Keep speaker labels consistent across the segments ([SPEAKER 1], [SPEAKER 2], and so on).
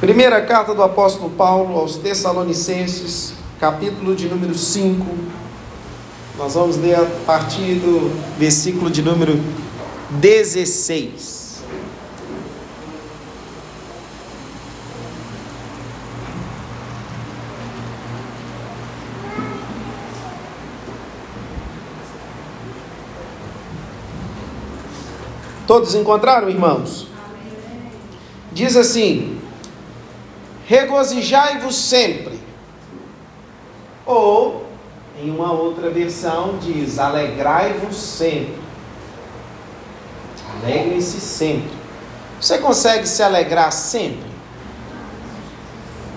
[SPEAKER 1] Primeira carta do apóstolo Paulo aos Tessalonicenses, capítulo de número 5. Nós vamos ler a partir do versículo de número 16. Todos encontraram, irmãos? Diz assim: regozijai-vos sempre. Ou, em uma outra versão, diz: alegrai-vos sempre. Alegrem-se sempre. Você consegue se alegrar sempre?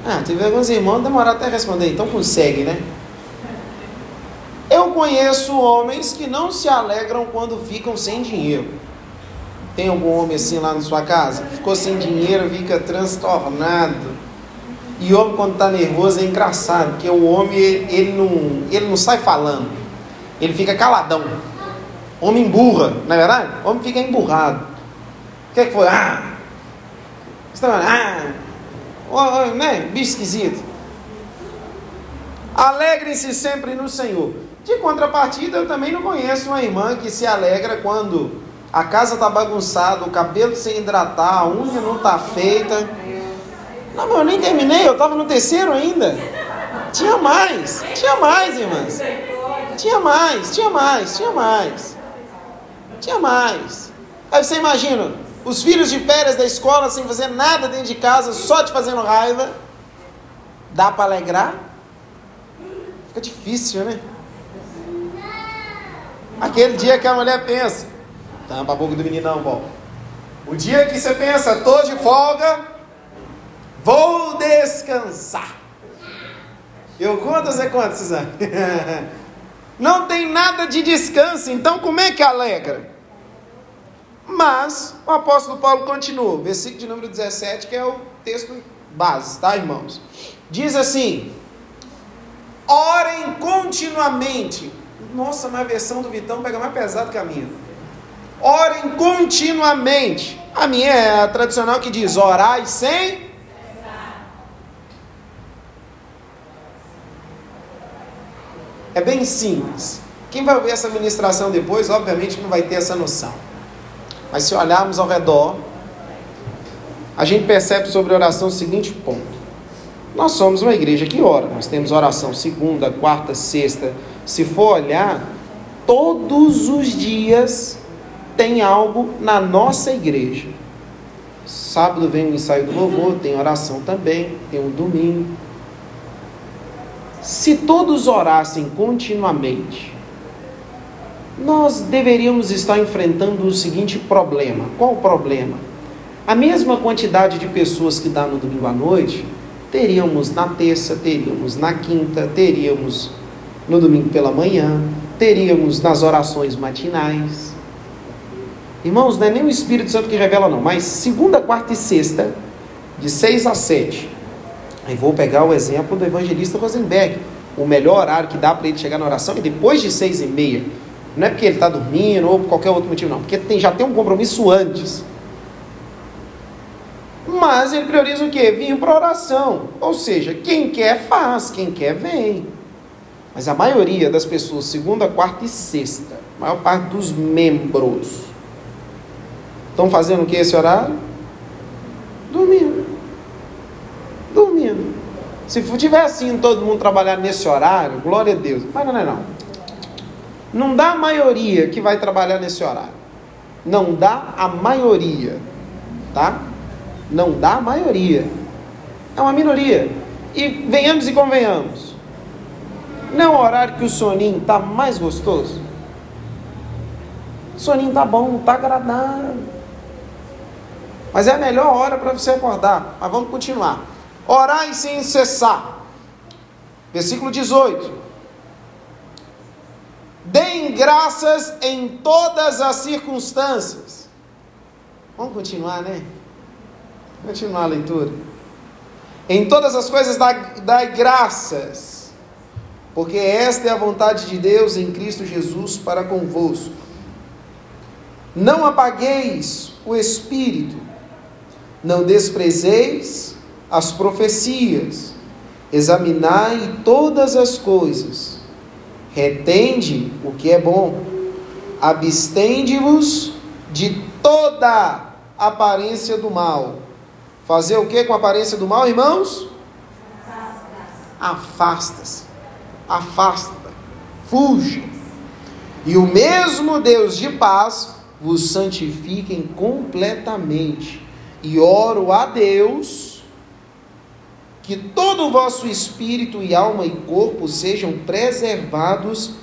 [SPEAKER 1] Ah, teve alguns irmãos que demoraram até responder, então consegue, né? Eu conheço homens que não se alegram quando ficam sem dinheiro. Tem algum homem assim lá na sua casa? Ficou sem dinheiro, fica transtornado e homem quando está nervoso é engraçado, porque o homem ele não, ele não sai falando, ele fica caladão. Homem emburra, não é verdade? Homem fica emburrado. O que, é que foi? Ah! Você tá ah! Oh, oh, né? Bicho esquisito. Alegrem-se sempre no Senhor. De contrapartida, eu também não conheço uma irmã que se alegra quando a casa está bagunçada, o cabelo sem hidratar, a unha não está feita não, mas eu nem terminei, eu estava no terceiro ainda. Tinha mais, tinha mais, irmãs. Tinha mais, tinha mais, tinha mais. Tinha mais. Aí você imagina, os filhos de férias da escola sem fazer nada dentro de casa, só te fazendo raiva. Dá para alegrar? Fica difícil, né? Aquele dia que a mulher pensa, tampa a boca do menino não, bom. O dia que você pensa, tô de folga, Vou descansar. Eu conto você conta, Suzane? Não tem nada de descanso, então como é que alegra? Mas o apóstolo Paulo continua, versículo de número 17, que é o texto base, tá, irmãos? Diz assim: orem continuamente. Nossa, mas a versão do Vitão pega mais pesado que a minha. Orem continuamente. A minha é a tradicional que diz: orai sem É bem simples. Quem vai ver essa ministração depois, obviamente não vai ter essa noção. Mas se olharmos ao redor, a gente percebe sobre oração o seguinte ponto. Nós somos uma igreja que ora. Nós temos oração segunda, quarta, sexta. Se for olhar, todos os dias tem algo na nossa igreja. Sábado vem o ensaio do louvor, tem oração também, tem o domingo. Se todos orassem continuamente, nós deveríamos estar enfrentando o seguinte problema. Qual o problema? A mesma quantidade de pessoas que dá no domingo à noite, teríamos na terça, teríamos na quinta, teríamos no domingo pela manhã, teríamos nas orações matinais. Irmãos, não é nem o Espírito Santo que revela, não, mas segunda, quarta e sexta, de seis a sete, Aí vou pegar o exemplo do evangelista Rosenberg. O melhor horário que dá para ele chegar na oração é depois de seis e meia. Não é porque ele está dormindo ou por qualquer outro motivo, não. Porque tem, já tem um compromisso antes. Mas ele prioriza o quê? Vir para oração. Ou seja, quem quer faz, quem quer vem. Mas a maioria das pessoas, segunda, quarta e sexta, a maior parte dos membros, estão fazendo o que esse horário? Dormindo. Se tiver assim todo mundo trabalhar nesse horário, glória a Deus. Mas não é não. Não dá a maioria que vai trabalhar nesse horário. Não dá a maioria. Tá? Não dá a maioria. É uma minoria. E venhamos e convenhamos. Não é o horário que o soninho está mais gostoso? O soninho está bom, está agradável. Mas é a melhor hora para você acordar. Mas vamos continuar. Orai sem cessar. Versículo 18. Deem graças em todas as circunstâncias. Vamos continuar, né? Continuar a leitura. Em todas as coisas dai graças, porque esta é a vontade de Deus em Cristo Jesus para convosco. Não apagueis o espírito, não desprezeis as profecias, examinai todas as coisas, retende o que é bom, abstende-vos de toda aparência do mal. Fazer o que com a aparência do mal, irmãos? Afasta-se. Afasta. Fuja. E o mesmo Deus de paz vos santifiquem completamente. E oro a Deus que todo o vosso espírito e alma e corpo sejam preservados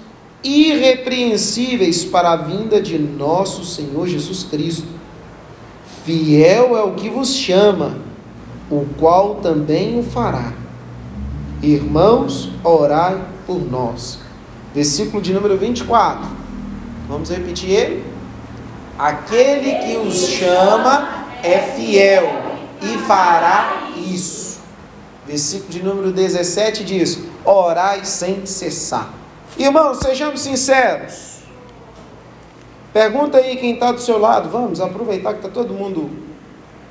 [SPEAKER 1] irrepreensíveis para a vinda de nosso Senhor Jesus Cristo. Fiel é o que vos chama, o qual também o fará. Irmãos, orai por nós. Versículo de número 24. Vamos repetir ele? Aquele que os chama é fiel e fará isso. Versículo de número 17 diz: Orai sem cessar. Irmãos, sejamos sinceros. Pergunta aí quem está do seu lado. Vamos aproveitar que está todo mundo.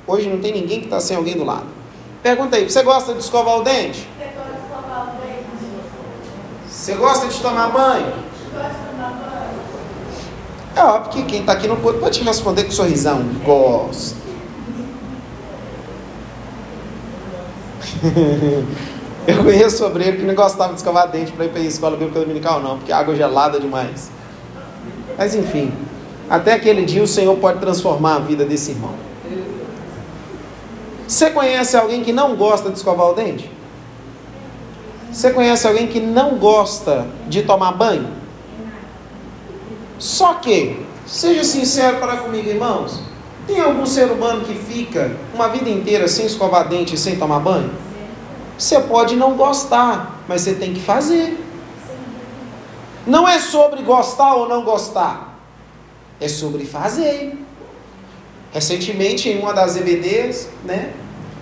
[SPEAKER 1] Hoje não tem ninguém que está sem alguém do lado. Pergunta aí: você gosta de escovar o dente? Você gosta de tomar banho? É óbvio que quem está aqui não pode, pode te responder com sorrisão. Gosto. Eu conheço sobre que não gostava de escovar dente para ir para a escola bíblica dominical, não, porque a água é gelada demais. Mas enfim, até aquele dia o Senhor pode transformar a vida desse irmão. Você conhece alguém que não gosta de escovar o dente? Você conhece alguém que não gosta de tomar banho? Só que, seja sincero para comigo, irmãos, tem algum ser humano que fica uma vida inteira sem escovar dente e sem tomar banho? Você pode não gostar, mas você tem que fazer. Não é sobre gostar ou não gostar, é sobre fazer. Recentemente, em uma das EBDs, né,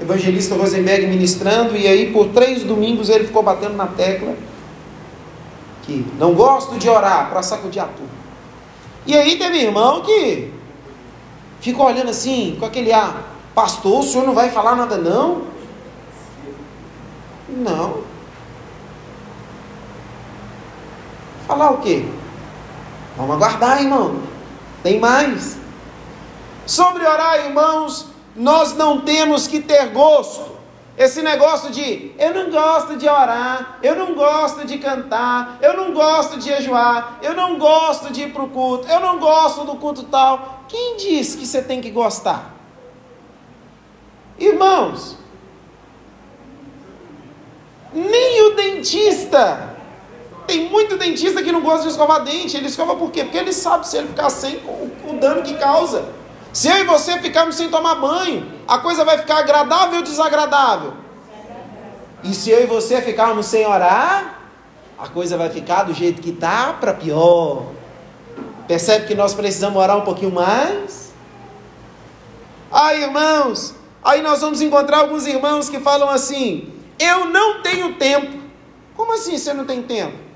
[SPEAKER 1] evangelista Rosenberg ministrando, e aí por três domingos ele ficou batendo na tecla que não gosto de orar para sacudir a turma. E aí teve irmão que ficou olhando assim, com aquele ar, pastor, o senhor não vai falar nada não? Não. Falar o quê? Vamos aguardar, irmão. Tem mais. Sobre orar, irmãos, nós não temos que ter gosto. Esse negócio de eu não gosto de orar, eu não gosto de cantar, eu não gosto de jejuar, eu não gosto de ir para o culto, eu não gosto do culto tal. Quem diz que você tem que gostar? Irmãos, nem o dentista. Tem muito dentista que não gosta de escovar dente. Ele escova por quê? Porque ele sabe se ele ficar sem o, o dano que causa. Se eu e você ficarmos sem tomar banho, a coisa vai ficar agradável ou desagradável? E se eu e você ficarmos sem orar, a coisa vai ficar do jeito que está para pior. Percebe que nós precisamos orar um pouquinho mais? Ai, irmãos, aí nós vamos encontrar alguns irmãos que falam assim: eu não tenho tempo. Como assim você não tem tempo?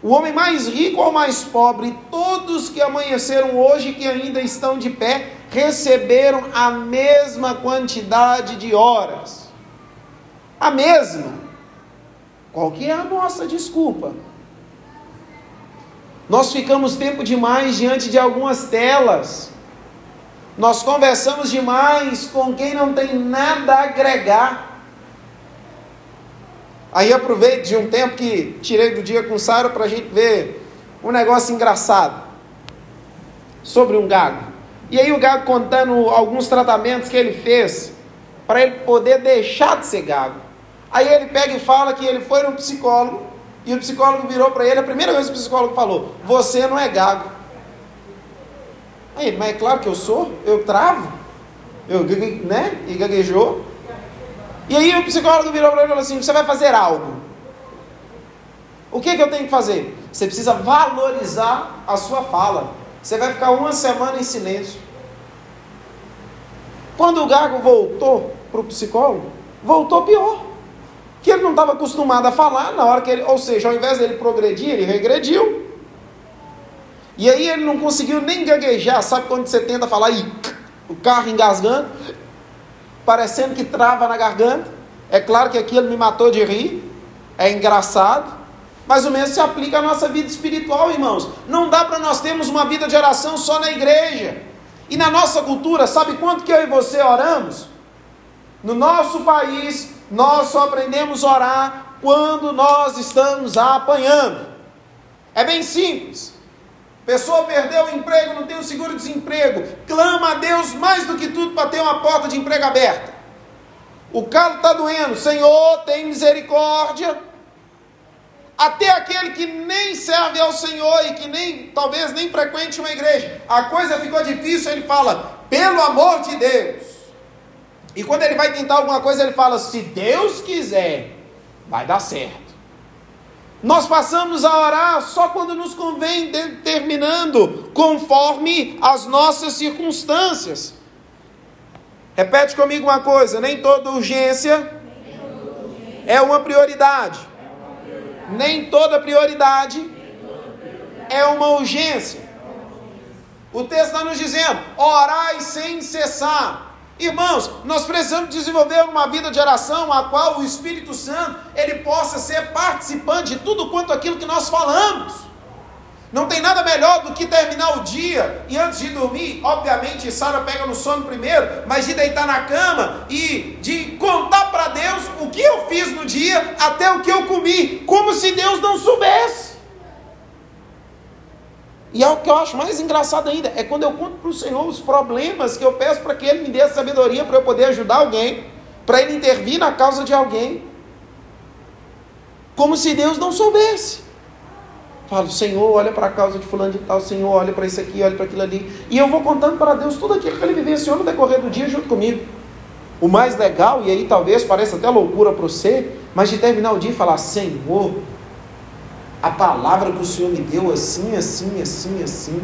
[SPEAKER 1] O homem mais rico ou mais pobre, todos que amanheceram hoje que ainda estão de pé, receberam a mesma quantidade de horas. A mesma. Qual que é a nossa desculpa? Nós ficamos tempo demais diante de algumas telas. Nós conversamos demais com quem não tem nada a agregar. Aí aproveito de um tempo que tirei do dia com Sara para a gente ver um negócio engraçado sobre um gago. E aí o gago contando alguns tratamentos que ele fez para ele poder deixar de ser gago. Aí ele pega e fala que ele foi no psicólogo e o psicólogo virou para ele, a primeira vez que o psicólogo falou: Você não é gago. Aí ele, mas é claro que eu sou, eu travo, eu, né? E gaguejou. E aí o psicólogo virou para ele e falou assim: você vai fazer algo. O que, que eu tenho que fazer? Você precisa valorizar a sua fala. Você vai ficar uma semana em silêncio. Quando o Gago voltou para o psicólogo, voltou pior. Que ele não estava acostumado a falar na hora que ele, ou seja, ao invés dele progredir, ele regrediu. E aí ele não conseguiu nem gaguejar, sabe quando você tenta falar e o carro engasgando? parecendo que trava na garganta. É claro que aquilo me matou de rir, é engraçado, mas o mesmo se aplica à nossa vida espiritual, irmãos. Não dá para nós termos uma vida de oração só na igreja. E na nossa cultura, sabe quanto que eu e você oramos? No nosso país, nós só aprendemos a orar quando nós estamos apanhando. É bem simples. Pessoa perdeu o emprego, não tem o seguro-desemprego, clama a Deus mais do que tudo para ter uma porta de emprego aberta. O calo está doendo, Senhor, tem misericórdia. Até aquele que nem serve ao Senhor e que nem, talvez nem frequente uma igreja, a coisa ficou difícil, ele fala, pelo amor de Deus. E quando ele vai tentar alguma coisa, ele fala, se Deus quiser, vai dar certo. Nós passamos a orar só quando nos convém, determinando conforme as nossas circunstâncias. Repete comigo uma coisa: nem toda urgência é uma prioridade. Nem toda prioridade é uma urgência. O texto está nos dizendo: orai sem cessar. Irmãos, nós precisamos desenvolver uma vida de oração a qual o Espírito Santo ele possa ser participante de tudo quanto aquilo que nós falamos. Não tem nada melhor do que terminar o dia e antes de dormir, obviamente Sara pega no sono primeiro, mas de deitar na cama e de contar para Deus o que eu fiz no dia até o que eu comi, como se Deus não soubesse. E é o que eu acho mais engraçado ainda, é quando eu conto para o Senhor os problemas que eu peço para que Ele me dê a sabedoria para eu poder ajudar alguém, para Ele intervir na causa de alguém, como se Deus não soubesse. Falo, Senhor, olha para a causa de fulano de tal, Senhor, olha para isso aqui, olha para aquilo ali. E eu vou contando para Deus tudo aquilo que Ele vivenciou no decorrer do dia junto comigo. O mais legal, e aí talvez pareça até loucura para você, mas de terminar o dia e falar, Senhor, a palavra que o Senhor me deu assim, assim, assim, assim.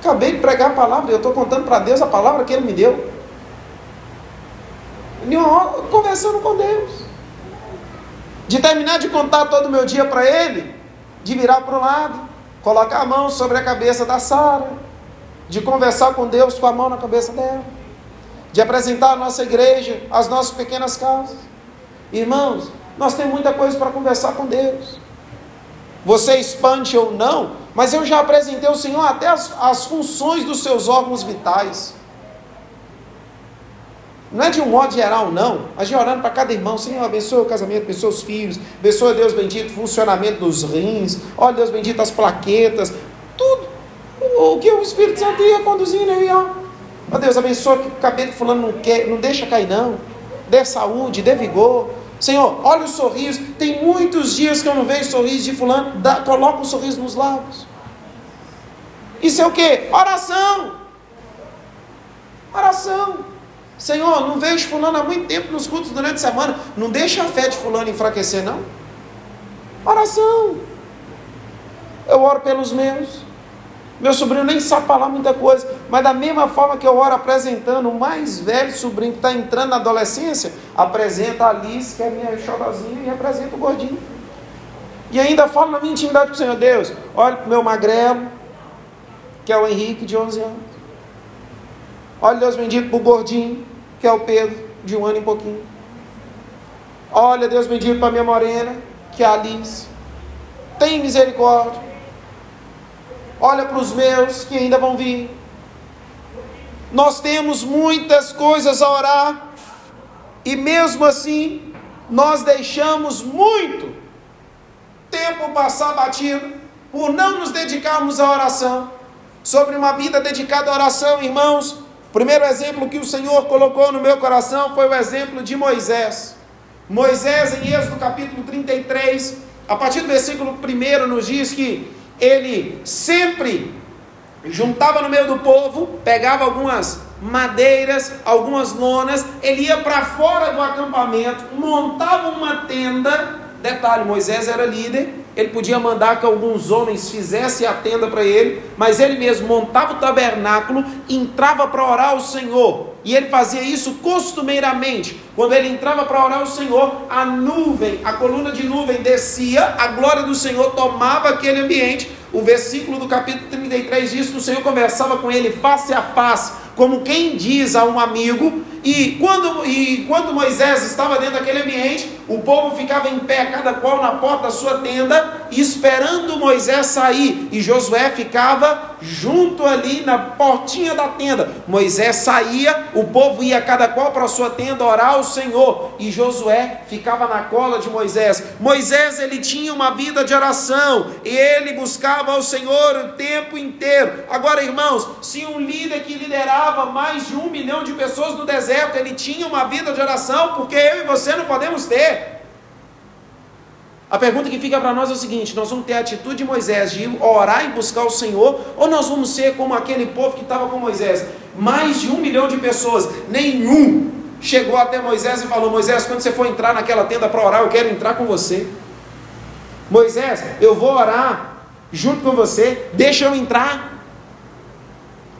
[SPEAKER 1] Acabei de pregar a palavra, eu estou contando para Deus a palavra que Ele me deu. Conversando com Deus. De terminar de contar todo o meu dia para Ele, de virar para o lado, colocar a mão sobre a cabeça da Sara, de conversar com Deus com a mão na cabeça dela, de apresentar a nossa igreja, as nossas pequenas causas. Irmãos, nós temos muita coisa para conversar com Deus você expande ou não, mas eu já apresentei ao Senhor até as, as funções dos seus órgãos vitais. Não é de um modo geral, não. Mas de orando para cada irmão, Senhor, abençoe o casamento, abençoe os filhos, abençoe, Deus bendito, o funcionamento dos rins, olha, Deus bendito, as plaquetas, tudo. O que o Espírito Santo ia conduzindo aí, ó. Ó Deus, abençoe que o cabelo fulano não quer, não deixa cair, não. Dê saúde, dê vigor. Senhor, olha o sorriso. Tem muitos dias que eu não vejo sorriso de fulano. Dá, coloca um sorriso nos lábios. Isso é o que? Oração. Oração. Senhor, não vejo fulano há muito tempo nos cultos durante a semana. Não deixa a fé de fulano enfraquecer, não. Oração. Eu oro pelos meus. Meu sobrinho nem sabe falar muita coisa, mas da mesma forma que eu oro apresentando o mais velho sobrinho que está entrando na adolescência, apresenta a Alice, que é minha xodozinha, e apresenta o gordinho. E ainda falo na minha intimidade com o Senhor Deus: olha para o meu magrelo, que é o Henrique, de 11 anos. Olha, Deus bendito, para o gordinho, que é o Pedro, de um ano e pouquinho. Olha, Deus bendito, para a minha morena, que é a Alice. Tem misericórdia olha para os meus que ainda vão vir. Nós temos muitas coisas a orar, e mesmo assim, nós deixamos muito tempo passar batido por não nos dedicarmos à oração. Sobre uma vida dedicada à oração, irmãos, o primeiro exemplo que o Senhor colocou no meu coração foi o exemplo de Moisés. Moisés, em Êxodo capítulo 33, a partir do versículo 1, nos diz que ele sempre juntava no meio do povo, pegava algumas madeiras, algumas lonas, ele ia para fora do acampamento, montava uma tenda. Detalhe: Moisés era líder, ele podia mandar que alguns homens fizessem a tenda para ele, mas ele mesmo montava o tabernáculo, entrava para orar ao Senhor, e ele fazia isso costumeiramente. Quando ele entrava para orar ao Senhor, a nuvem, a coluna de nuvem descia, a glória do Senhor tomava aquele ambiente. O versículo do capítulo 33 diz que o Senhor conversava com ele face a face, como quem diz a um amigo, E quando, e quando Moisés estava dentro daquele ambiente, o povo ficava em pé, cada qual na porta da sua tenda, esperando Moisés sair. E Josué ficava junto ali na portinha da tenda. Moisés saía, o povo ia cada qual para a sua tenda orar ao Senhor. E Josué ficava na cola de Moisés. Moisés ele tinha uma vida de oração e ele buscava ao Senhor o tempo inteiro. Agora, irmãos, se um líder que liderava mais de um milhão de pessoas no deserto, ele tinha uma vida de oração, porque eu e você não podemos ter. A pergunta que fica para nós é o seguinte: nós vamos ter a atitude de Moisés de orar e buscar o Senhor, ou nós vamos ser como aquele povo que estava com Moisés? Mais de um milhão de pessoas, nenhum chegou até Moisés e falou: Moisés, quando você for entrar naquela tenda para orar, eu quero entrar com você. Moisés, eu vou orar junto com você, deixa eu entrar.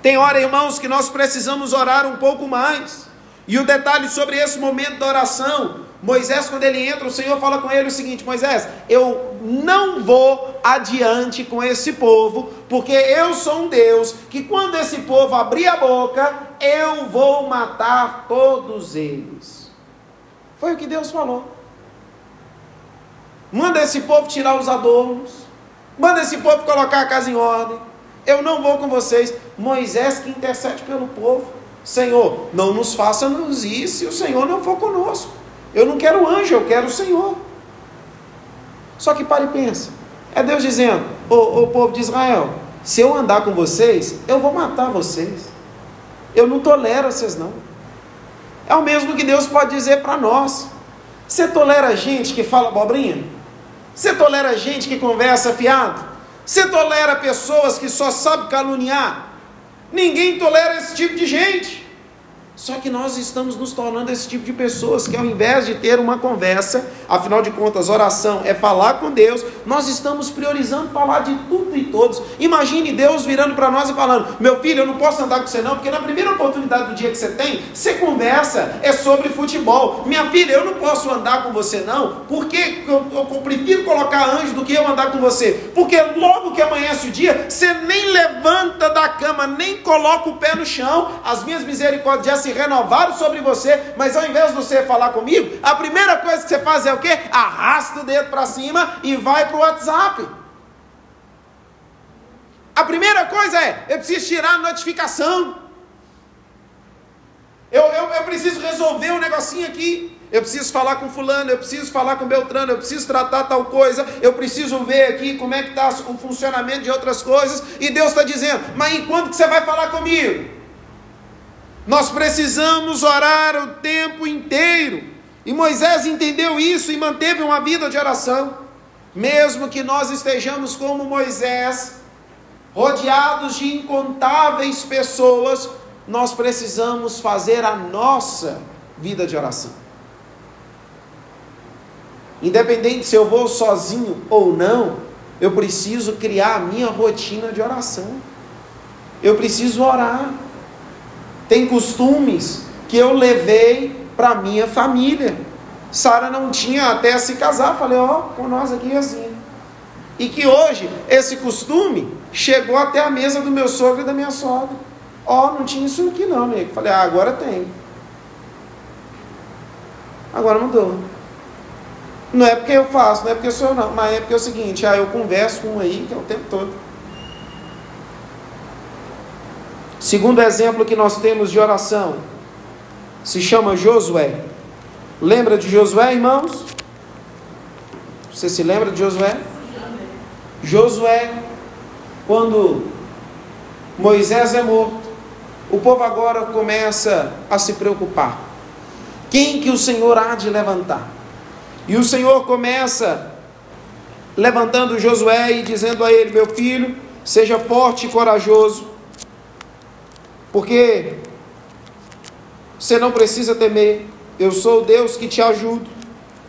[SPEAKER 1] Tem hora, irmãos, que nós precisamos orar um pouco mais. E o detalhe sobre esse momento da oração Moisés, quando ele entra, o Senhor fala com ele o seguinte: Moisés, eu não vou adiante com esse povo, porque eu sou um Deus que, quando esse povo abrir a boca, eu vou matar todos eles. Foi o que Deus falou. Manda esse povo tirar os adornos, manda esse povo colocar a casa em ordem. Eu não vou com vocês. Moisés que intercede pelo povo. Senhor, não nos faça nos ir se o Senhor não for conosco. Eu não quero anjo, eu quero o Senhor. Só que para e pensa. É Deus dizendo, ô, povo de Israel, se eu andar com vocês, eu vou matar vocês. Eu não tolero vocês não. É o mesmo que Deus pode dizer para nós. Você tolera gente que fala abobrinha? Você tolera gente que conversa fiado? Você tolera pessoas que só sabem caluniar? Ninguém tolera esse tipo de gente. Só que nós estamos nos tornando esse tipo de pessoas que, ao invés de ter uma conversa, afinal de contas, oração é falar com Deus, nós estamos priorizando falar de tudo e todos. Imagine Deus virando para nós e falando: Meu filho, eu não posso andar com você, não, porque na primeira oportunidade do dia que você tem, você conversa, é sobre futebol. Minha filha, eu não posso andar com você, não, porque eu, eu, eu prefiro colocar anjo do que eu andar com você, porque logo que amanhece o dia, você nem levanta da cama, nem coloca o pé no chão, as minhas misericórdias se renovaram sobre você, mas ao invés de você falar comigo, a primeira coisa que você faz é o quê? Arrasta o dedo para cima e vai para o WhatsApp. A primeira coisa é, eu preciso tirar a notificação. Eu, eu, eu preciso resolver um negocinho aqui. Eu preciso falar com fulano, eu preciso falar com Beltrano, eu preciso tratar tal coisa, eu preciso ver aqui como é que está o funcionamento de outras coisas, e Deus está dizendo, mas enquanto que você vai falar comigo? Nós precisamos orar o tempo inteiro. E Moisés entendeu isso e manteve uma vida de oração. Mesmo que nós estejamos como Moisés, rodeados de incontáveis pessoas, nós precisamos fazer a nossa vida de oração. Independente se eu vou sozinho ou não, eu preciso criar a minha rotina de oração. Eu preciso orar tem costumes que eu levei para minha família. Sara não tinha até se casar, falei, ó, oh, com nós aqui é assim. E que hoje esse costume chegou até a mesa do meu sogro e da minha sogra. Ó, oh, não tinha isso aqui não, amigo. Falei, ah, agora tem. Agora mudou. Não é porque eu faço, não é porque eu sou não, mas é porque é o seguinte, ah, eu converso com um aí que é o tempo todo. Segundo exemplo que nós temos de oração se chama Josué. Lembra de Josué, irmãos? Você se lembra de Josué? Josué, quando Moisés é morto, o povo agora começa a se preocupar. Quem que o Senhor há de levantar? E o Senhor começa levantando Josué e dizendo a ele: Meu filho, seja forte e corajoso, porque você não precisa temer. Eu sou o Deus que te ajudo.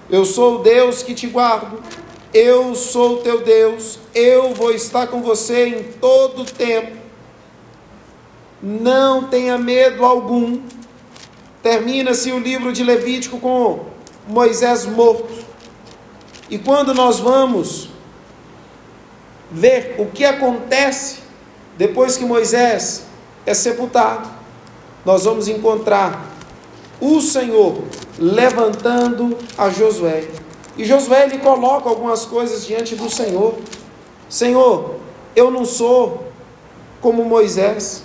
[SPEAKER 1] Eu sou o Deus que te guardo. Eu sou o teu Deus. Eu vou estar com você em todo o tempo. Não tenha medo algum. Termina-se o livro de Levítico com Moisés morto. E quando nós vamos ver o que acontece depois que Moisés é sepultado, nós vamos encontrar o Senhor levantando a Josué. E Josué ele coloca algumas coisas diante do Senhor. Senhor, eu não sou como Moisés.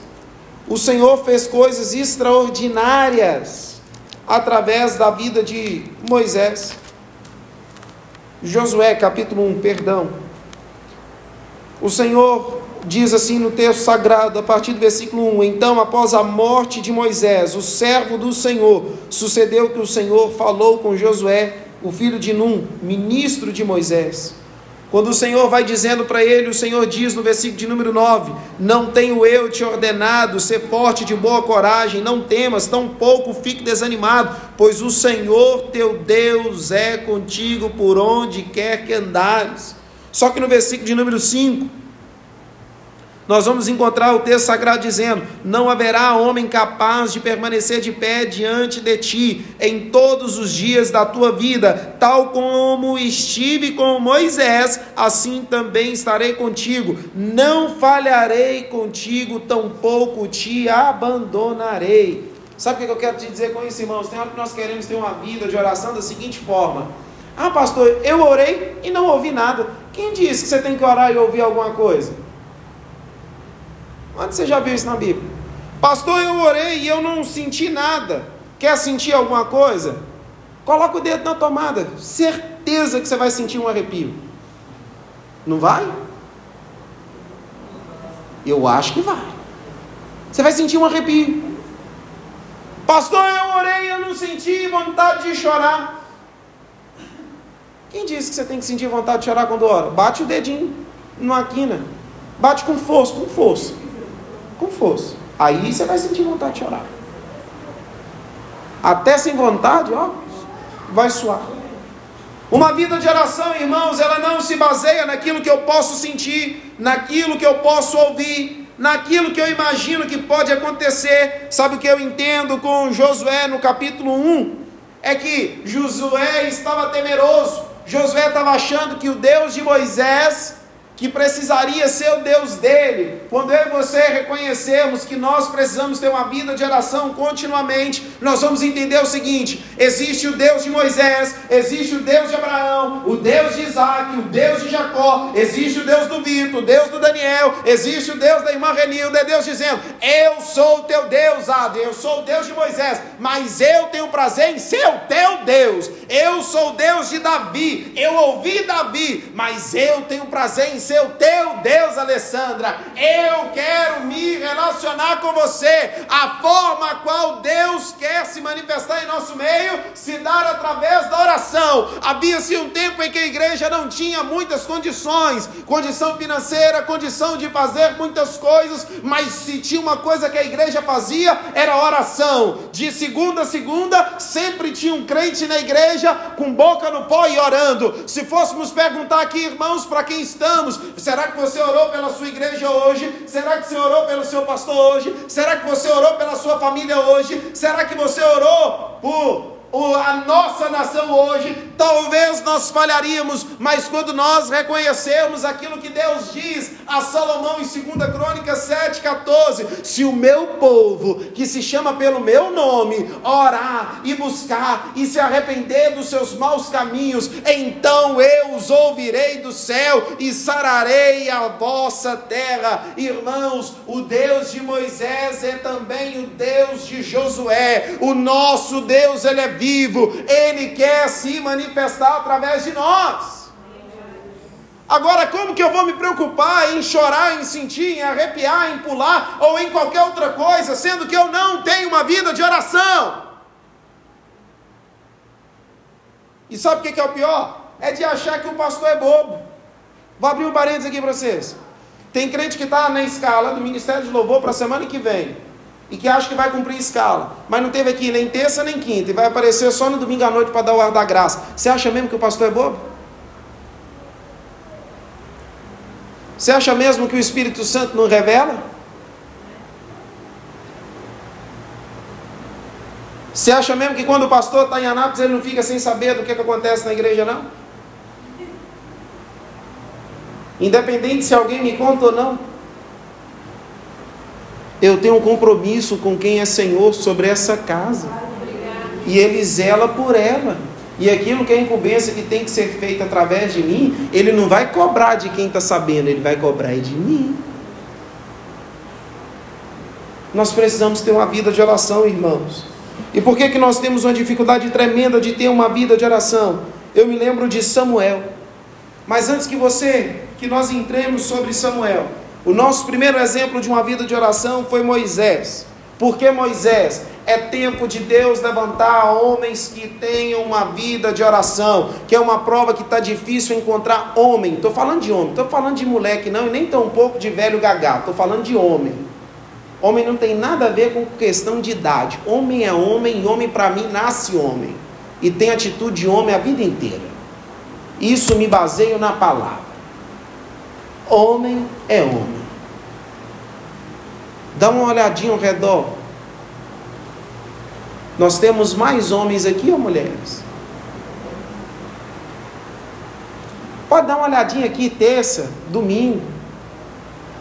[SPEAKER 1] O Senhor fez coisas extraordinárias através da vida de Moisés. Josué capítulo 1, perdão. O Senhor diz assim no texto sagrado, a partir do versículo 1: Então, após a morte de Moisés, o servo do Senhor, sucedeu que o Senhor falou com Josué, o filho de Num, ministro de Moisés. Quando o Senhor vai dizendo para ele, o Senhor diz no versículo de número 9: Não tenho eu te ordenado, ser forte de boa coragem, não temas, tampouco fique desanimado, pois o Senhor teu Deus é contigo por onde quer que andares. Só que no versículo de número 5, nós vamos encontrar o texto sagrado dizendo: Não haverá homem capaz de permanecer de pé diante de ti em todos os dias da tua vida, tal como estive com Moisés, assim também estarei contigo. Não falharei contigo, tampouco te abandonarei. Sabe o que eu quero te dizer com isso, irmãos? Tem hora que nós queremos ter uma vida de oração da seguinte forma: Ah, pastor, eu orei e não ouvi nada. Quem disse que você tem que orar e ouvir alguma coisa? Onde você já viu isso na Bíblia? Pastor, eu orei e eu não senti nada. Quer sentir alguma coisa? Coloca o dedo na tomada. Certeza que você vai sentir um arrepio. Não vai? Eu acho que vai. Você vai sentir um arrepio. Pastor, eu orei e eu não senti vontade de chorar. Quem disse que você tem que sentir vontade de chorar quando ora? Bate o dedinho numa quina. Bate com força, com força com força. Aí você vai sentir vontade de chorar. Até sem vontade, ó, vai suar. Uma vida de oração, irmãos, ela não se baseia naquilo que eu posso sentir, naquilo que eu posso ouvir, naquilo que eu imagino que pode acontecer. Sabe o que eu entendo com Josué no capítulo 1? É que Josué estava temeroso. Josué estava achando que o Deus de Moisés que precisaria ser o Deus dele. Quando eu e você reconhecermos que nós precisamos ter uma vida de oração continuamente, nós vamos entender o seguinte: existe o Deus de Moisés, existe o Deus de Abraão, o Deus de Isaac, o Deus de Jacó, existe o Deus do Vitor, o Deus do Daniel, existe o Deus da irmã Renilda, é Deus dizendo: Eu sou o teu Deus, Ade, eu sou o Deus de Moisés, mas eu tenho prazer em ser o teu Deus. Eu sou o Deus de Davi, eu ouvi Davi, mas eu tenho prazer em ser o teu Deus, Alessandra. Eu quero me relacionar com você. A forma a qual Deus quer se manifestar em nosso meio se dar através da oração. Havia-se um tempo em que a igreja não tinha muitas condições, condição financeira, condição de fazer muitas coisas, mas se tinha uma coisa que a igreja fazia, era oração. De segunda a segunda, sempre tinha um crente na igreja com boca no pó e orando. Se fôssemos perguntar aqui, irmãos, para quem estamos, Será que você orou pela sua igreja hoje? Será que você orou pelo seu pastor hoje? Será que você orou pela sua família hoje? Será que você orou por a nossa nação hoje, talvez nós falharíamos, mas quando nós reconhecermos aquilo que Deus diz a Salomão em 2 Crônicas 7,14: se o meu povo, que se chama pelo meu nome, orar e buscar e se arrepender dos seus maus caminhos, então eu os ouvirei do céu e sararei a vossa terra. Irmãos, o Deus de Moisés é também o Deus de Josué, o nosso Deus, ele é vivo, Ele quer se manifestar através de nós. Agora, como que eu vou me preocupar em chorar, em sentir, em arrepiar, em pular ou em qualquer outra coisa, sendo que eu não tenho uma vida de oração? E sabe o que é o pior? É de achar que o pastor é bobo. Vou abrir um parênteses aqui para vocês. Tem crente que está na escala do Ministério de Louvor para a semana que vem e que acha que vai cumprir escala, mas não teve aqui nem terça nem quinta, e vai aparecer só no domingo à noite para dar o ar da graça. Você acha mesmo que o pastor é bobo? Você acha mesmo que o Espírito Santo não revela? Você acha mesmo que quando o pastor está em Anápolis ele não fica sem saber do que, que acontece na igreja, não? Independente se alguém me conta ou não. Eu tenho um compromisso com quem é Senhor sobre essa casa. e ele zela por ela. E aquilo que é incumbência que tem que ser feita através de mim, ele não vai cobrar de quem está sabendo, ele vai cobrar de mim. Nós precisamos ter uma vida de oração, irmãos. E por que, que nós temos uma dificuldade tremenda de ter uma vida de oração? Eu me lembro de Samuel. Mas antes que você, que nós entremos sobre Samuel, o nosso primeiro exemplo de uma vida de oração foi Moisés. Por que Moisés? É tempo de Deus levantar homens que tenham uma vida de oração, que é uma prova que está difícil encontrar homem. Estou falando de homem, estou falando de moleque não, e nem tão pouco de velho gagá, estou falando de homem. Homem não tem nada a ver com questão de idade. Homem é homem, e homem para mim nasce homem. E tem atitude de homem a vida inteira. Isso me baseio na palavra. Homem é homem. Dá uma olhadinha ao redor. Nós temos mais homens aqui ou mulheres? Pode dar uma olhadinha aqui terça, domingo.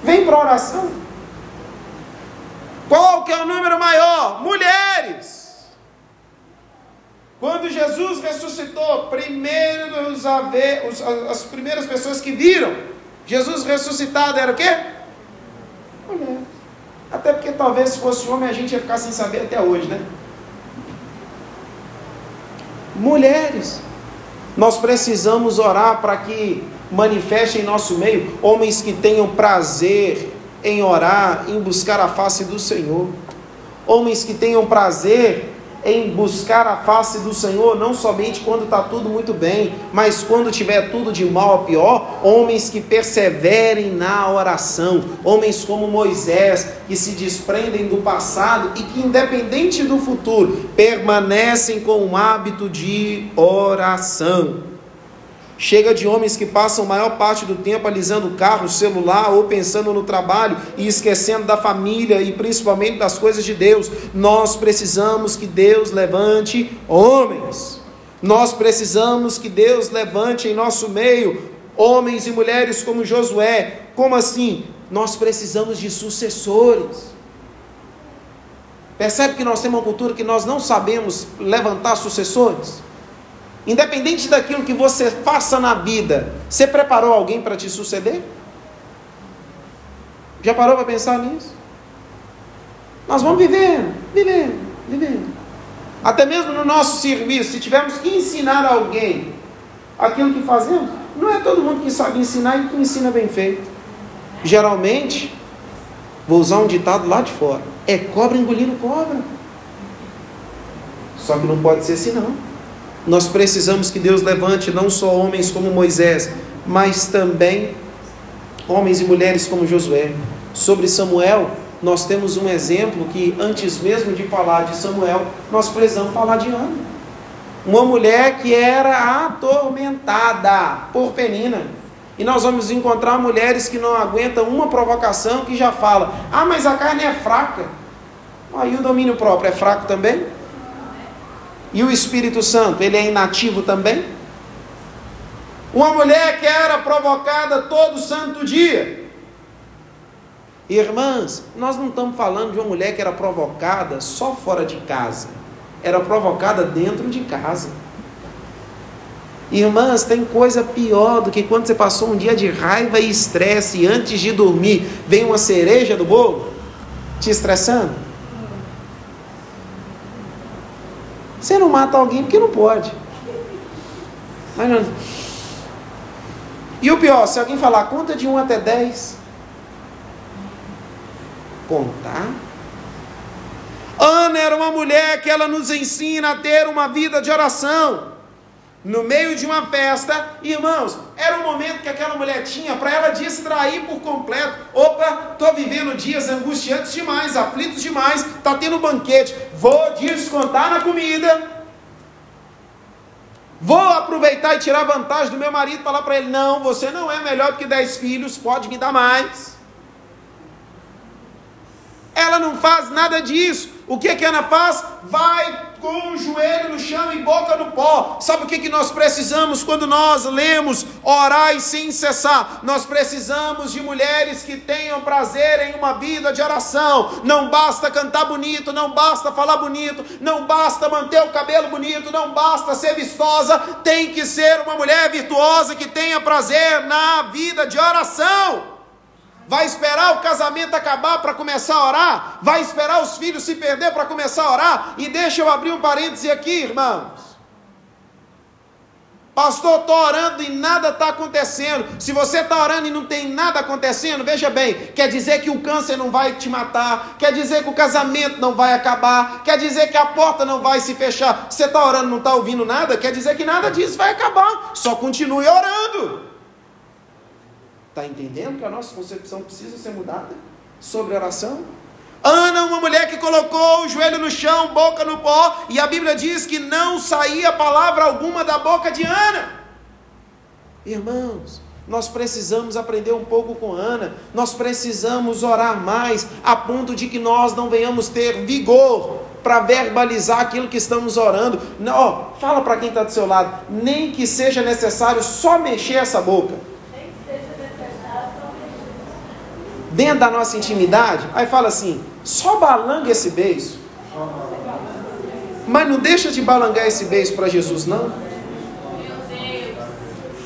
[SPEAKER 1] Vem para oração. Qual que é o número maior? Mulheres. Quando Jesus ressuscitou, primeiros a ver, as primeiras pessoas que viram Jesus ressuscitado era o quê? Talvez se fosse homem a gente ia ficar sem saber até hoje, né? Mulheres. Nós precisamos orar para que manifeste em nosso meio homens que tenham prazer em orar, em buscar a face do Senhor. Homens que tenham prazer em buscar a face do Senhor, não somente quando está tudo muito bem, mas quando tiver tudo de mal a pior, homens que perseverem na oração, homens como Moisés, que se desprendem do passado e que, independente do futuro, permanecem com o hábito de oração. Chega de homens que passam a maior parte do tempo alisando o carro, o celular ou pensando no trabalho e esquecendo da família e principalmente das coisas de Deus. Nós precisamos que Deus levante homens. Nós precisamos que Deus levante em nosso meio homens e mulheres como Josué. Como assim? Nós precisamos de sucessores. Percebe que nós temos uma cultura que nós não sabemos levantar sucessores? Independente daquilo que você faça na vida, você preparou alguém para te suceder? Já parou para pensar nisso? Nós vamos vivendo, vivendo, vivendo. Até mesmo no nosso serviço, se tivermos que ensinar alguém aquilo que fazemos, não é todo mundo que sabe ensinar e que ensina bem feito. Geralmente, vou usar um ditado lá de fora: é cobra engolindo cobra. Só que não pode ser assim, não. Nós precisamos que Deus levante não só homens como Moisés, mas também homens e mulheres como Josué. Sobre Samuel, nós temos um exemplo que antes mesmo de falar de Samuel, nós precisamos falar de Ana. Uma mulher que era atormentada por Penina. E nós vamos encontrar mulheres que não aguentam uma provocação que já fala: "Ah, mas a carne é fraca". Aí o domínio próprio é fraco também? E o Espírito Santo, ele é inativo também? Uma mulher que era provocada todo santo dia. Irmãs, nós não estamos falando de uma mulher que era provocada só fora de casa. Era provocada dentro de casa. Irmãs, tem coisa pior do que quando você passou um dia de raiva e estresse e antes de dormir vem uma cereja do bolo te estressando. Você não mata alguém porque não pode. Mas não. E o pior, se alguém falar conta de 1 até 10, contar. Ana era uma mulher que ela nos ensina a ter uma vida de oração no meio de uma festa, irmãos, era um momento que aquela mulher tinha para ela distrair por completo. Opa, estou vivendo dias angustiantes demais, aflitos demais, está tendo banquete, vou descontar na comida. Vou aproveitar e tirar vantagem do meu marido, falar para ele: não, você não é melhor do que dez filhos, pode me dar mais. Ela não faz nada disso. O que, que Ana faz? Vai com o joelho no chão e boca no pó. Sabe o que, que nós precisamos quando nós lemos orai sem cessar? Nós precisamos de mulheres que tenham prazer em uma vida de oração. Não basta cantar bonito, não basta falar bonito, não basta manter o cabelo bonito, não basta ser vistosa. Tem que ser uma mulher virtuosa que tenha prazer na vida de oração. Vai esperar o casamento acabar para começar a orar? Vai esperar os filhos se perder para começar a orar? E deixa eu abrir um parêntese aqui, irmãos. Pastor, estou orando e nada está acontecendo. Se você está orando e não tem nada acontecendo, veja bem, quer dizer que o câncer não vai te matar, quer dizer que o casamento não vai acabar, quer dizer que a porta não vai se fechar. Você está orando e não está ouvindo nada, quer dizer que nada disso vai acabar. Só continue orando. Está entendendo que a nossa concepção precisa ser mudada sobre oração? Ana, uma mulher que colocou o joelho no chão, boca no pó, e a Bíblia diz que não saía palavra alguma da boca de Ana. Irmãos, nós precisamos aprender um pouco com Ana, nós precisamos orar mais, a ponto de que nós não venhamos ter vigor para verbalizar aquilo que estamos orando. Não, fala para quem está do seu lado, nem que seja necessário só mexer essa boca. Dentro da nossa intimidade, aí fala assim: só balanga esse beijo. Mas não deixa de balangar esse beijo para Jesus, não.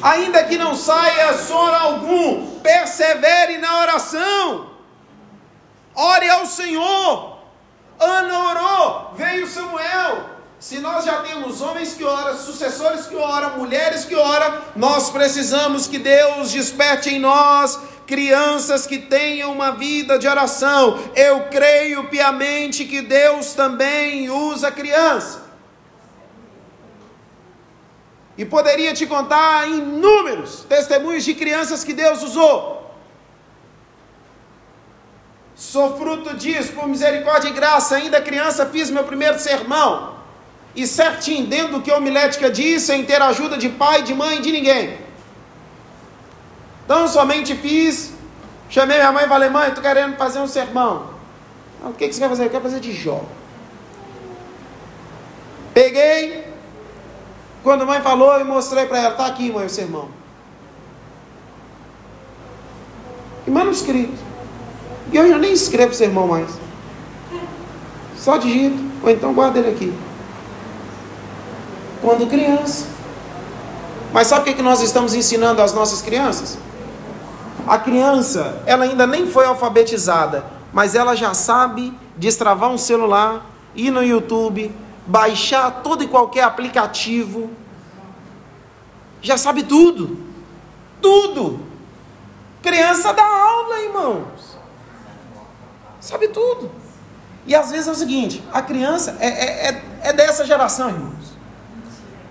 [SPEAKER 1] Ainda que não saia som algum, persevere na oração. Ore ao Senhor. Ana orou, veio Samuel. Se nós já temos homens que oram, sucessores que oram, mulheres que oram, nós precisamos que Deus desperte em nós crianças que tenham uma vida de oração. Eu creio piamente que Deus também usa criança. E poderia te contar inúmeros testemunhos de crianças que Deus usou. Sou fruto disso, por misericórdia e graça. Ainda criança fiz meu primeiro sermão. E certinho, dentro do que a homilética disse, sem ter ajuda de pai, de mãe, de ninguém. Então somente fiz, chamei minha mãe e falei, mãe, estou querendo fazer um sermão. Ah, o que, que você quer fazer? Eu quero fazer de Jó. Peguei, quando a mãe falou, eu mostrei para ela, está aqui, mãe, o sermão. E manuscrito. E eu já nem escrevo sermão mais. Só digito, ou então guarda ele aqui. Quando criança. Mas sabe o que nós estamos ensinando às nossas crianças? A criança, ela ainda nem foi alfabetizada, mas ela já sabe destravar um celular, ir no YouTube, baixar todo e qualquer aplicativo. Já sabe tudo. Tudo. Criança dá aula, irmãos. Sabe tudo. E às vezes é o seguinte: a criança é, é, é, é dessa geração, irmãos.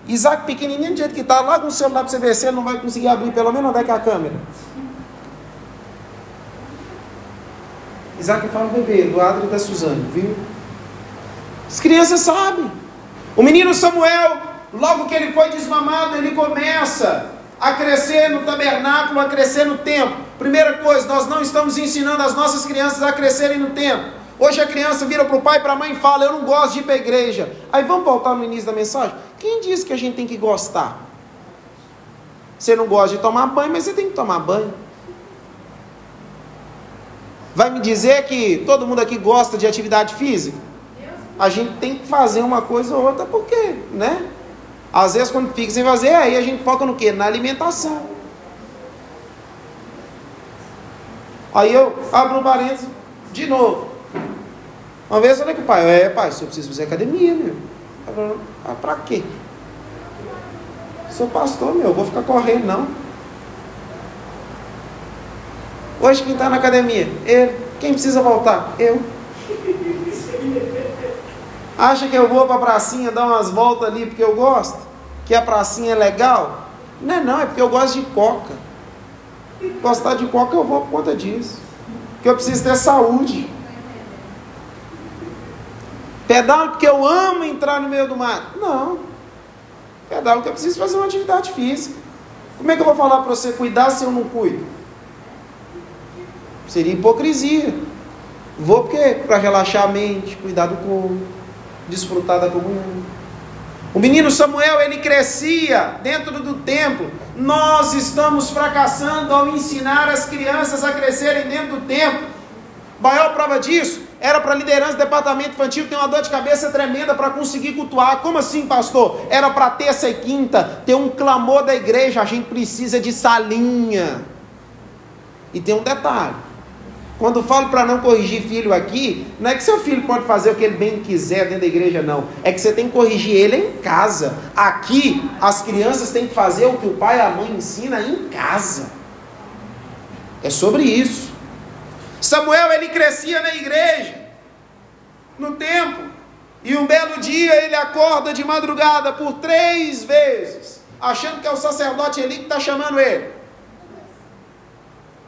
[SPEAKER 1] Isaac pequenininho, do jeito que está, lá com o celular para você ver se ele não vai conseguir abrir, pelo menos onde é que é a câmera. Isaac fala bebê, do e da Suzane, viu? As crianças sabem. O menino Samuel, logo que ele foi desmamado, ele começa a crescer no tabernáculo, a crescer no templo. Primeira coisa, nós não estamos ensinando as nossas crianças a crescerem no templo. Hoje a criança vira para o pai e para a mãe e fala: Eu não gosto de ir para a igreja. Aí vamos voltar no início da mensagem? Quem disse que a gente tem que gostar? Você não gosta de tomar banho, mas você tem que tomar banho. Vai me dizer que todo mundo aqui gosta de atividade física? A gente tem que fazer uma coisa ou outra, porque, né? Às vezes, quando fica sem fazer, aí a gente foca no quê? Na alimentação. Aí eu abro um parênteses de novo. Uma vez eu falei com o pai, é pai, eu preciso fazer academia, meu. Ah, pra quê? Sou pastor, meu, vou ficar correndo, não. Hoje quem está na academia? Ele. Quem precisa voltar? Eu. Acha que eu vou para a pracinha dar umas voltas ali porque eu gosto? Que a pracinha é legal? Não é não, é porque eu gosto de coca. Gostar de coca eu vou por conta disso. Porque eu preciso ter saúde. Pedalo porque eu amo entrar no meio do mato? Não. Pedalo porque eu preciso fazer uma atividade física. Como é que eu vou falar para você cuidar se eu não cuido? Seria hipocrisia. Vou porque para relaxar a mente, cuidar do corpo. desfrutar da comunhão. O menino Samuel, ele crescia dentro do templo. Nós estamos fracassando ao ensinar as crianças a crescerem dentro do templo. Maior prova disso era para a liderança do departamento infantil ter uma dor de cabeça tremenda para conseguir cultuar. Como assim, pastor? Era para terça e quinta ter um clamor da igreja. A gente precisa de salinha. E tem um detalhe: quando falo para não corrigir filho aqui, não é que seu filho pode fazer o que ele bem quiser dentro da igreja, não. É que você tem que corrigir ele em casa. Aqui, as crianças têm que fazer o que o pai e a mãe ensina em casa. É sobre isso. Samuel, ele crescia na igreja, no templo. E um belo dia ele acorda de madrugada por três vezes, achando que é o sacerdote Eli que está chamando ele.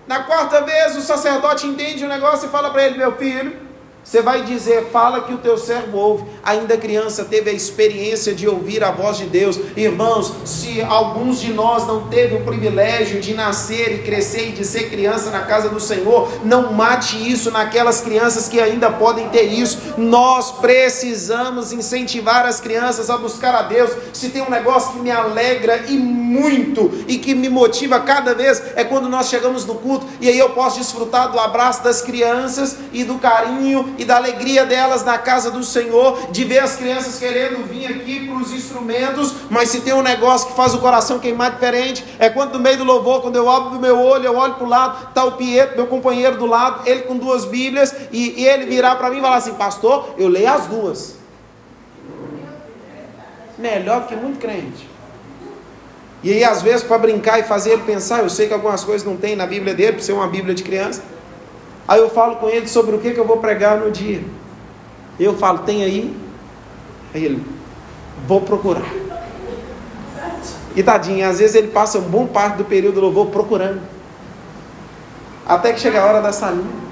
[SPEAKER 1] Na quarta vez, o sacerdote entende o negócio e fala para ele: Meu filho, você vai dizer, fala que o teu servo ouve. Ainda criança teve a experiência de ouvir a voz de Deus. Irmãos, se alguns de nós não teve o privilégio de nascer e crescer e de ser criança na casa do Senhor, não mate isso naquelas crianças que ainda podem ter isso. Nós precisamos incentivar as crianças a buscar a Deus. Se tem um negócio que me alegra e muito e que me motiva cada vez é quando nós chegamos no culto e aí eu posso desfrutar do abraço das crianças e do carinho e da alegria delas na casa do Senhor, de ver as crianças querendo vir aqui para os instrumentos, mas se tem um negócio que faz o coração queimar diferente, é quando no meio do louvor, quando eu abro o meu olho, eu olho para o lado, está o Pietro, meu companheiro do lado, ele com duas Bíblias, e, e ele virar para mim e falar assim: Pastor, eu leio as duas. Melhor que muito crente. E aí, às vezes, para brincar e fazer ele pensar, eu sei que algumas coisas não tem na Bíblia dele, por ser uma Bíblia de criança. Aí eu falo com ele sobre o que, que eu vou pregar no dia. Eu falo, tem aí? Aí ele, vou procurar. E tadinho, às vezes ele passa um bom parte do período do louvor procurando. Até que chega a hora da salinha.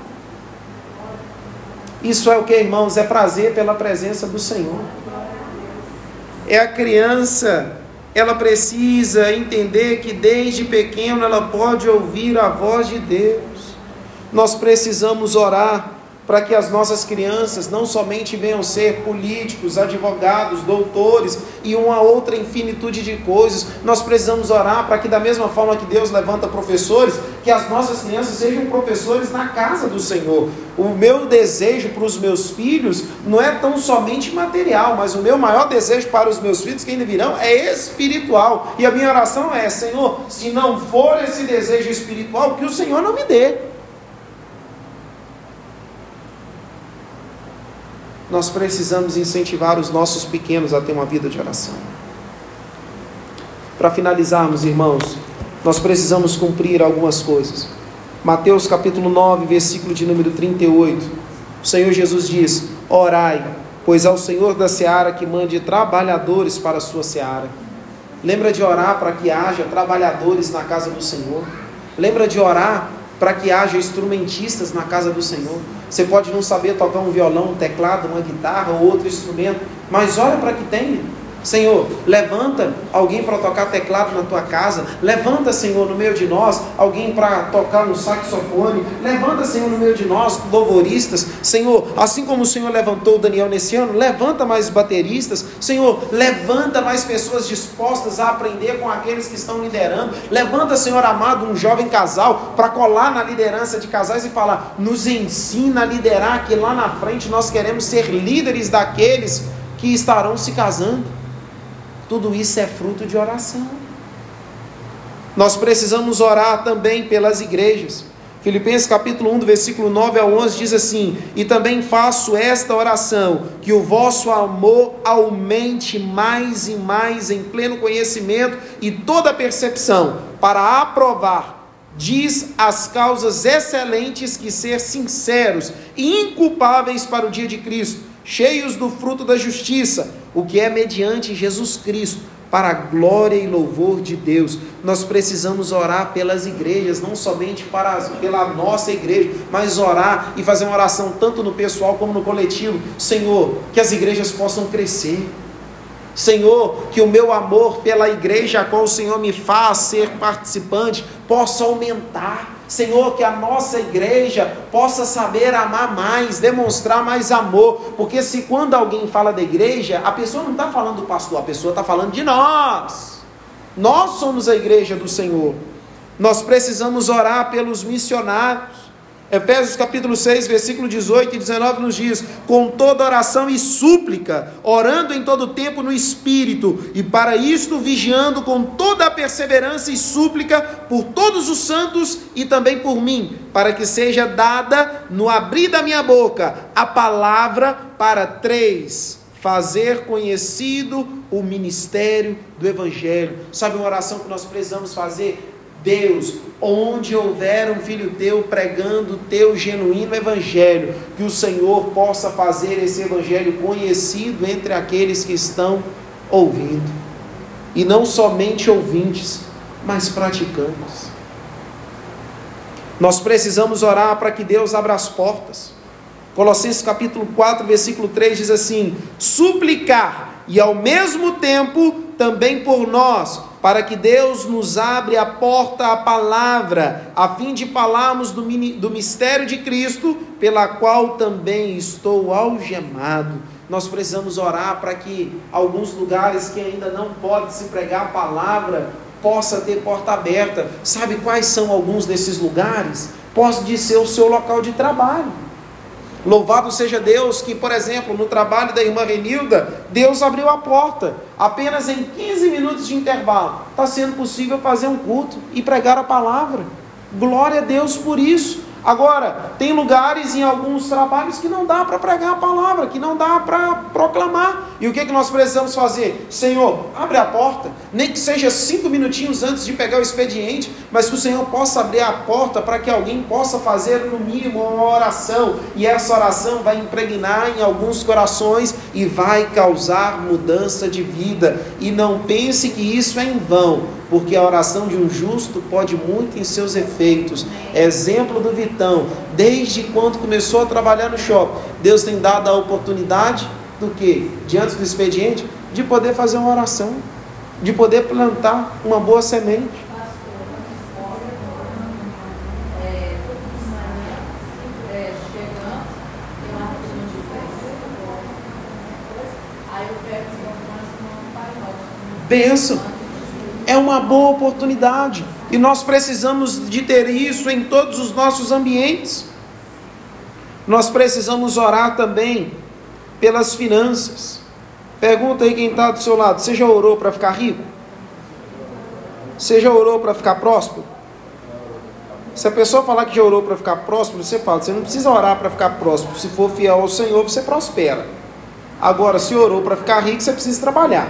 [SPEAKER 1] Isso é o que, irmãos? É prazer pela presença do Senhor. É a criança, ela precisa entender que desde pequeno ela pode ouvir a voz de Deus. Nós precisamos orar para que as nossas crianças não somente venham ser políticos, advogados, doutores e uma outra infinitude de coisas. Nós precisamos orar para que, da mesma forma que Deus levanta professores, que as nossas crianças sejam professores na casa do Senhor. O meu desejo para os meus filhos não é tão somente material, mas o meu maior desejo para os meus filhos que ainda virão é espiritual. E a minha oração é: Senhor, se não for esse desejo espiritual, que o Senhor não me dê. Nós precisamos incentivar os nossos pequenos a ter uma vida de oração. Para finalizarmos, irmãos, nós precisamos cumprir algumas coisas. Mateus capítulo 9, versículo de número 38. O Senhor Jesus diz: Orai, pois ao Senhor da seara que mande trabalhadores para a sua seara. Lembra de orar para que haja trabalhadores na casa do Senhor. Lembra de orar para que haja instrumentistas na casa do Senhor. Você pode não saber tocar um violão, um teclado, uma guitarra ou outro instrumento, mas olha para que tenha. Senhor, levanta alguém para tocar teclado na tua casa. Levanta, Senhor, no meio de nós alguém para tocar um saxofone. Levanta, Senhor, no meio de nós louvoristas. Senhor, assim como o Senhor levantou Daniel nesse ano, levanta mais bateristas. Senhor, levanta mais pessoas dispostas a aprender com aqueles que estão liderando. Levanta, Senhor amado, um jovem casal para colar na liderança de casais e falar: nos ensina a liderar, que lá na frente nós queremos ser líderes daqueles que estarão se casando. Tudo isso é fruto de oração. Nós precisamos orar também pelas igrejas. Filipenses capítulo 1, do versículo 9 ao 11 diz assim: E também faço esta oração, que o vosso amor aumente mais e mais em pleno conhecimento e toda percepção, para aprovar, diz as causas excelentes que ser sinceros e inculpáveis para o dia de Cristo, cheios do fruto da justiça o que é mediante Jesus Cristo, para a glória e louvor de Deus. Nós precisamos orar pelas igrejas, não somente para pela nossa igreja, mas orar e fazer uma oração tanto no pessoal como no coletivo. Senhor, que as igrejas possam crescer. Senhor, que o meu amor pela igreja a qual o Senhor me faz ser participante possa aumentar. Senhor, que a nossa igreja possa saber amar mais, demonstrar mais amor, porque se quando alguém fala da igreja, a pessoa não está falando do pastor, a pessoa está falando de nós. Nós somos a igreja do Senhor. Nós precisamos orar pelos missionários. Efésios capítulo 6, versículo 18 e 19 nos diz: com toda oração e súplica, orando em todo tempo no Espírito, e para isto vigiando com toda a perseverança e súplica por todos os santos e também por mim, para que seja dada no abrir da minha boca a palavra para três. Fazer conhecido o ministério do Evangelho. Sabe uma oração que nós precisamos fazer? Deus, onde houver um filho teu pregando o teu genuíno evangelho, que o Senhor possa fazer esse evangelho conhecido entre aqueles que estão ouvindo. E não somente ouvintes, mas praticantes. Nós precisamos orar para que Deus abra as portas. Colossenses capítulo 4, versículo 3 diz assim: suplicar e ao mesmo tempo também por nós para que Deus nos abre a porta à palavra, a fim de falarmos do, do mistério de Cristo, pela qual também estou algemado. Nós precisamos orar para que alguns lugares que ainda não pode se pregar a palavra possa ter porta aberta. Sabe quais são alguns desses lugares? Pode ser o seu local de trabalho. Louvado seja Deus que, por exemplo, no trabalho da irmã Renilda, Deus abriu a porta. Apenas em 15 minutos de intervalo está sendo possível fazer um culto e pregar a palavra. Glória a Deus por isso. Agora, tem lugares em alguns trabalhos que não dá para pregar a palavra, que não dá para proclamar. E o que, que nós precisamos fazer? Senhor, abre a porta, nem que seja cinco minutinhos antes de pegar o expediente, mas que o Senhor possa abrir a porta para que alguém possa fazer, no mínimo, uma oração. E essa oração vai impregnar em alguns corações e vai causar mudança de vida. E não pense que isso é em vão porque a oração de um justo pode muito em seus efeitos. Exemplo do Vitão, desde quando começou a trabalhar no shopping, Deus tem dado a oportunidade do que? Diante do expediente, de poder fazer uma oração, de poder plantar uma boa semente. Benção uma boa oportunidade e nós precisamos de ter isso em todos os nossos ambientes. Nós precisamos orar também pelas finanças. Pergunta aí quem está do seu lado: você já orou para ficar rico? Você já orou para ficar próspero? Se a pessoa falar que já orou para ficar próspero, você fala: você não precisa orar para ficar próspero. Se for fiel ao Senhor, você prospera. Agora, se orou para ficar rico, você precisa trabalhar.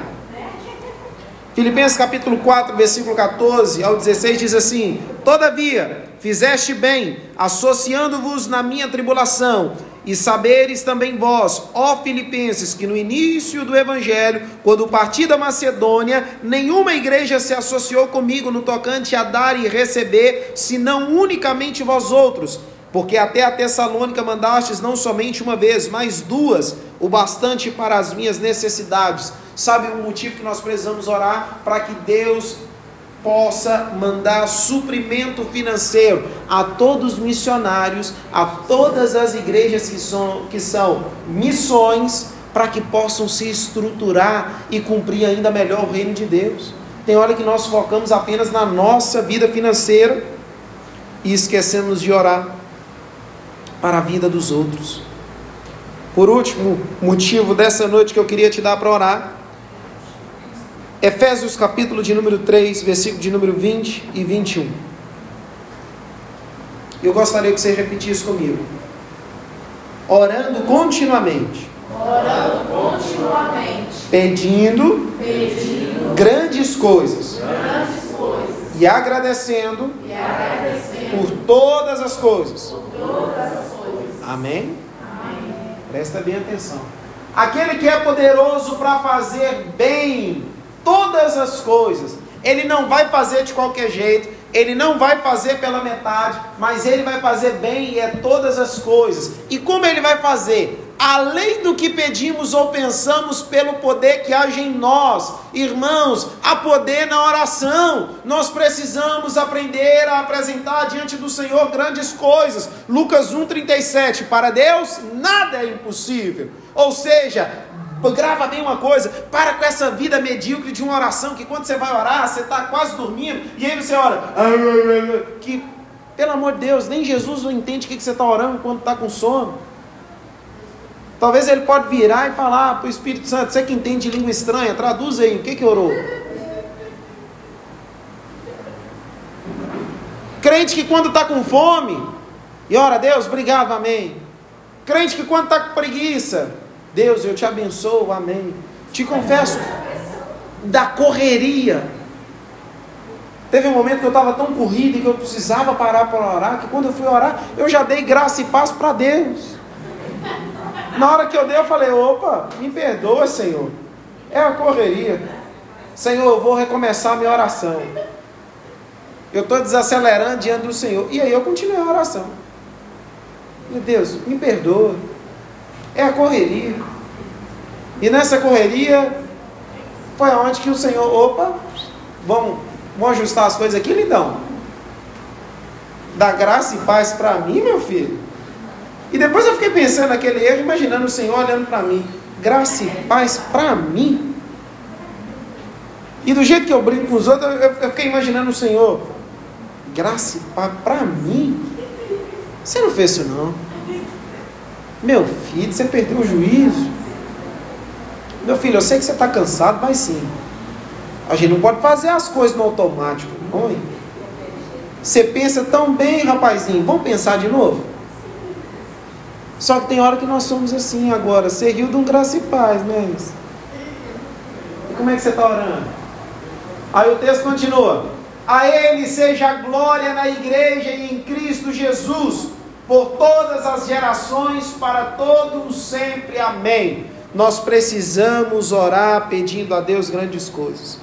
[SPEAKER 1] Filipenses capítulo 4, versículo 14 ao 16 diz assim: Todavia, fizeste bem, associando-vos na minha tribulação, e saberes também vós, ó Filipenses, que no início do evangelho, quando parti da Macedônia, nenhuma igreja se associou comigo no tocante a dar e receber, senão unicamente vós outros porque até a Tessalônica mandastes não somente uma vez, mas duas, o bastante para as minhas necessidades. Sabe o motivo que nós precisamos orar? Para que Deus possa mandar suprimento financeiro a todos os missionários, a todas as igrejas que são, que são missões, para que possam se estruturar e cumprir ainda melhor o reino de Deus. Tem hora que nós focamos apenas na nossa vida financeira e esquecemos de orar para a vida dos outros. Por último, motivo dessa noite que eu queria te dar para orar, Efésios capítulo de número 3, versículo de número 20 e 21. Eu gostaria que você repetisse comigo. Orando continuamente.
[SPEAKER 2] Orando continuamente.
[SPEAKER 1] Pedindo,
[SPEAKER 2] pedindo
[SPEAKER 1] grandes coisas.
[SPEAKER 2] Grandes coisas.
[SPEAKER 1] E agradecendo,
[SPEAKER 2] e agradecendo
[SPEAKER 1] por todas as coisas.
[SPEAKER 2] Por todas as coisas.
[SPEAKER 1] Amém?
[SPEAKER 2] Amém.
[SPEAKER 1] Presta bem atenção. Aquele que é poderoso para fazer bem todas as coisas, ele não vai fazer de qualquer jeito, ele não vai fazer pela metade, mas ele vai fazer bem e é todas as coisas. E como ele vai fazer? Além do que pedimos ou pensamos, pelo poder que age em nós. Irmãos, há poder na oração. Nós precisamos aprender a apresentar diante do Senhor grandes coisas. Lucas 1,37. Para Deus, nada é impossível. Ou seja, grava bem uma coisa, para com essa vida medíocre de uma oração, que quando você vai orar, você está quase dormindo, e aí você ora, que, pelo amor de Deus, nem Jesus não entende o que você está orando quando está com sono. Talvez ele pode virar e falar para o Espírito Santo, você que entende língua estranha, traduz aí, o que que orou? Crente que quando está com fome, e ora, Deus, obrigado, amém. Crente que quando está com preguiça, Deus, eu te abençoo, amém. Te confesso, da correria. Teve um momento que eu estava tão corrido e que eu precisava parar para orar, que quando eu fui orar, eu já dei graça e paz para Deus. Na hora que eu dei, eu falei: opa, me perdoa, Senhor. É a correria. Senhor, eu vou recomeçar a minha oração. Eu estou desacelerando diante do Senhor. E aí eu continuei a oração. Meu Deus, me perdoa. É a correria. E nessa correria, foi aonde que o Senhor, opa, vamos, vamos ajustar as coisas aqui, lindão. Dá graça e paz para mim, meu filho. E depois eu fiquei pensando naquele erro, imaginando o Senhor olhando para mim. Graça e paz para mim. E do jeito que eu brinco com os outros, eu, fiquei imaginando o Senhor. Graça e paz para mim. Você não fez isso não. Meu filho, você perdeu o juízo. Meu filho, eu sei que você está cansado, mas sim. A gente não pode fazer as coisas no automático, é? Você pensa tão bem, rapazinho. Vamos pensar de novo? Só que tem hora que nós somos assim agora. Você riu de um graça e paz, é isso? E como é que você está orando? Aí o texto continua. A Ele seja glória na igreja e em Cristo Jesus, por todas as gerações, para todos sempre. Amém. Nós precisamos orar pedindo a Deus grandes coisas.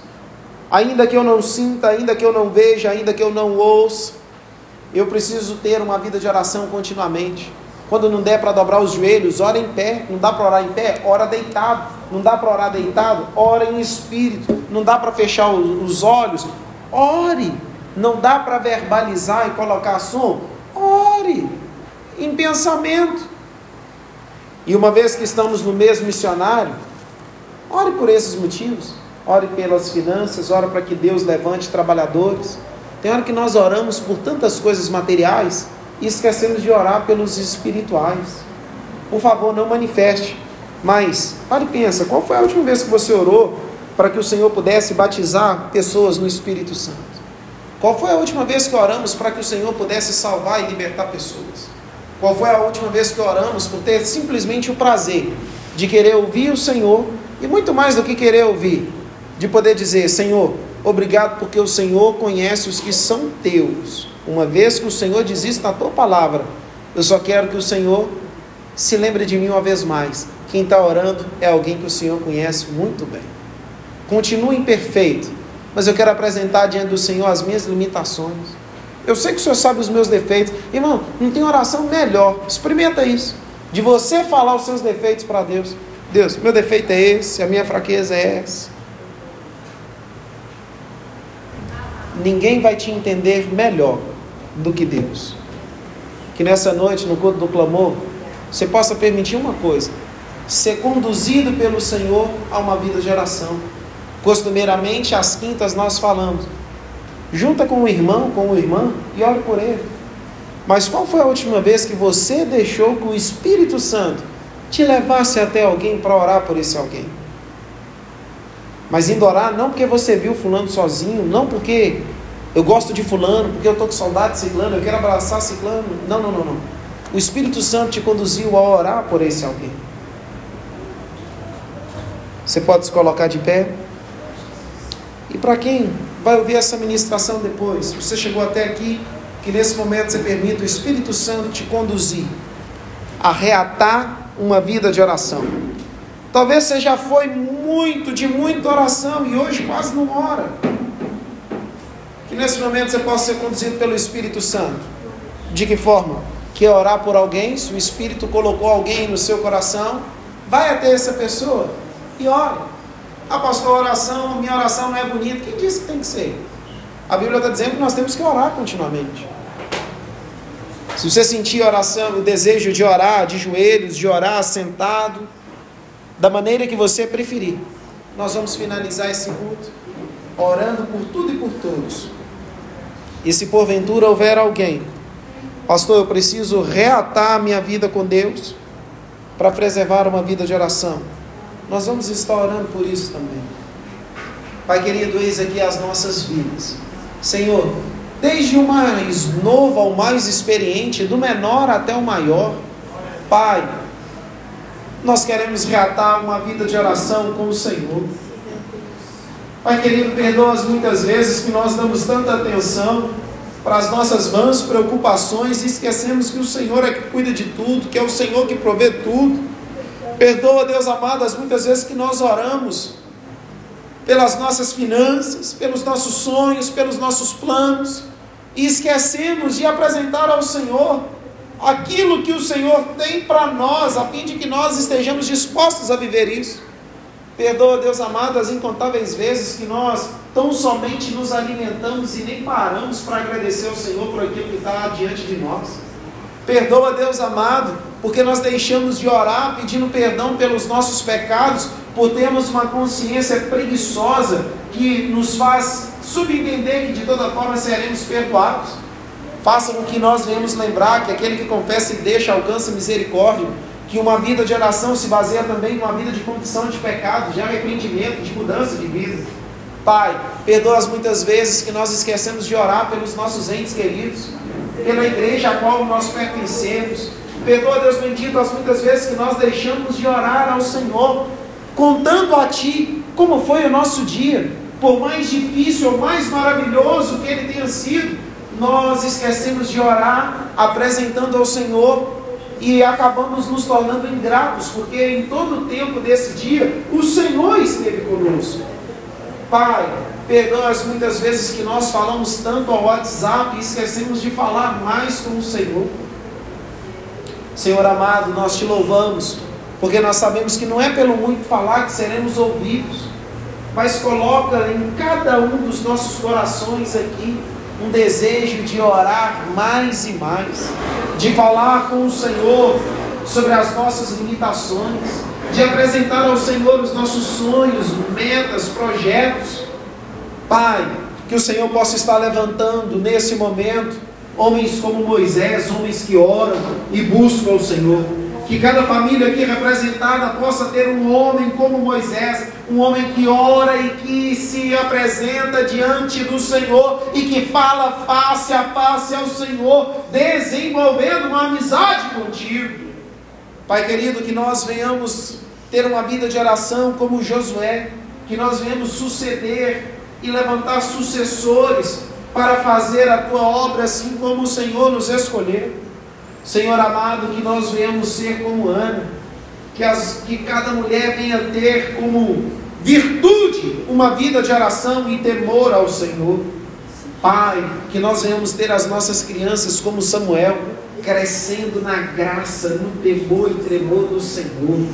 [SPEAKER 1] Ainda que eu não sinta, ainda que eu não veja, ainda que eu não ouça, eu preciso ter uma vida de oração continuamente. Quando não der para dobrar os joelhos, ora em pé. Não dá para orar em pé? Ora deitado. Não dá para orar deitado? Ora em espírito. Não dá para fechar os olhos? Ore. Não dá para verbalizar e colocar som? Ore. Em pensamento. E uma vez que estamos no mesmo missionário, ore por esses motivos. Ore pelas finanças, ore para que Deus levante trabalhadores. Tem hora que nós oramos por tantas coisas materiais e esquecemos de orar pelos espirituais. Por favor, não manifeste. Mas, pare e pensa, qual foi a última vez que você orou para que o Senhor pudesse batizar pessoas no Espírito Santo? Qual foi a última vez que oramos para que o Senhor pudesse salvar e libertar pessoas? Qual foi a última vez que oramos por ter simplesmente o prazer de querer ouvir o Senhor e muito mais do que querer ouvir, de poder dizer: Senhor, obrigado porque o Senhor conhece os que são teus uma vez que o Senhor diz isso na tua palavra, eu só quero que o Senhor se lembre de mim uma vez mais. Quem está orando é alguém que o Senhor conhece muito bem. Continue imperfeito, mas eu quero apresentar diante do Senhor as minhas limitações. Eu sei que o Senhor sabe os meus defeitos. Irmão, não tem oração melhor. Experimenta isso. De você falar os seus defeitos para Deus. Deus, meu defeito é esse, a minha fraqueza é essa. Ninguém vai te entender melhor do que Deus. Que nessa noite, no culto do clamor, você possa permitir uma coisa: ser conduzido pelo Senhor a uma vida de oração. Costumeiramente, às quintas nós falamos, junta com o irmão, com o irmã e ore por ele. Mas qual foi a última vez que você deixou que o Espírito Santo te levasse até alguém para orar por esse alguém? Mas indo orar não porque você viu fulano sozinho, não porque eu gosto de fulano, porque eu estou com saudade de ciclano, eu quero abraçar ciclano. Não, não, não, não. O Espírito Santo te conduziu a orar por esse alguém. Você pode se colocar de pé. E para quem vai ouvir essa ministração depois, você chegou até aqui, que nesse momento você permita o Espírito Santo te conduzir a reatar uma vida de oração. Talvez você já foi muito, de muita oração e hoje quase não ora nesse momento você possa ser conduzido pelo Espírito Santo. De que forma? quer orar por alguém, se o Espírito colocou alguém no seu coração, vai até essa pessoa e ore. Ah, pastor, oração, minha oração não é bonita. Quem disse que tem que ser? A Bíblia está dizendo que nós temos que orar continuamente. Se você sentir oração, o desejo de orar de joelhos, de orar sentado, da maneira que você preferir, nós vamos finalizar esse culto orando por tudo e por todos. E se porventura houver alguém, pastor, eu preciso reatar a minha vida com Deus para preservar uma vida de oração. Nós vamos estar orando por isso também. Pai querido, eis aqui as nossas vidas. Senhor, desde o mais novo ao mais experiente, do menor até o maior, Pai, nós queremos reatar uma vida de oração com o Senhor. Pai querido, perdoa as muitas vezes que nós damos tanta atenção para as nossas vãs preocupações e esquecemos que o Senhor é que cuida de tudo, que é o Senhor que provê tudo. Perdoa, Deus amado, as muitas vezes que nós oramos pelas nossas finanças, pelos nossos sonhos, pelos nossos planos, e esquecemos de apresentar ao Senhor aquilo que o Senhor tem para nós, a fim de que nós estejamos dispostos a viver isso. Perdoa, Deus amado, as incontáveis vezes que nós tão somente nos alimentamos e nem paramos para agradecer ao Senhor por aquilo que está diante de nós. Perdoa, Deus amado, porque nós deixamos de orar pedindo perdão pelos nossos pecados, por termos uma consciência preguiçosa que nos faz subentender que de toda forma seremos perdoados. Faça com que nós venhamos lembrar que aquele que confessa e deixa alcança misericórdia que uma vida de oração se baseia também numa vida de confissão de pecado, de arrependimento, de mudança de vida. Pai, perdoa as muitas vezes que nós esquecemos de orar pelos nossos entes queridos, pela igreja a qual nós pertencemos. Perdoa, Deus bendito, as muitas vezes que nós deixamos de orar ao Senhor, contando a Ti como foi o nosso dia, por mais difícil ou mais maravilhoso que ele tenha sido, nós esquecemos de orar, apresentando ao Senhor e acabamos nos tornando ingratos, porque em todo o tempo desse dia o Senhor esteve conosco. Pai, perdoa as muitas vezes que nós falamos tanto ao WhatsApp e esquecemos de falar mais com o Senhor. Senhor amado, nós te louvamos, porque nós sabemos que não é pelo muito falar que seremos ouvidos, mas coloca em cada um dos nossos corações aqui um desejo de orar mais e mais, de falar com o Senhor sobre as nossas limitações, de apresentar ao Senhor os nossos sonhos, metas, projetos. Pai, que o Senhor possa estar levantando nesse momento homens como Moisés, homens que oram e buscam o Senhor que cada família aqui representada possa ter um homem como Moisés, um homem que ora e que se apresenta diante do Senhor e que fala face a face ao Senhor, desenvolvendo uma amizade contigo. Pai querido, que nós venhamos ter uma vida de oração como Josué, que nós venhamos suceder e levantar sucessores para fazer a tua obra assim como o Senhor nos escolheu. Senhor amado, que nós venhamos ser como Ana, que, as, que cada mulher venha ter como virtude uma vida de oração e temor ao Senhor. Pai, que nós venhamos ter as nossas crianças como Samuel, crescendo na graça, no temor e tremor do Senhor.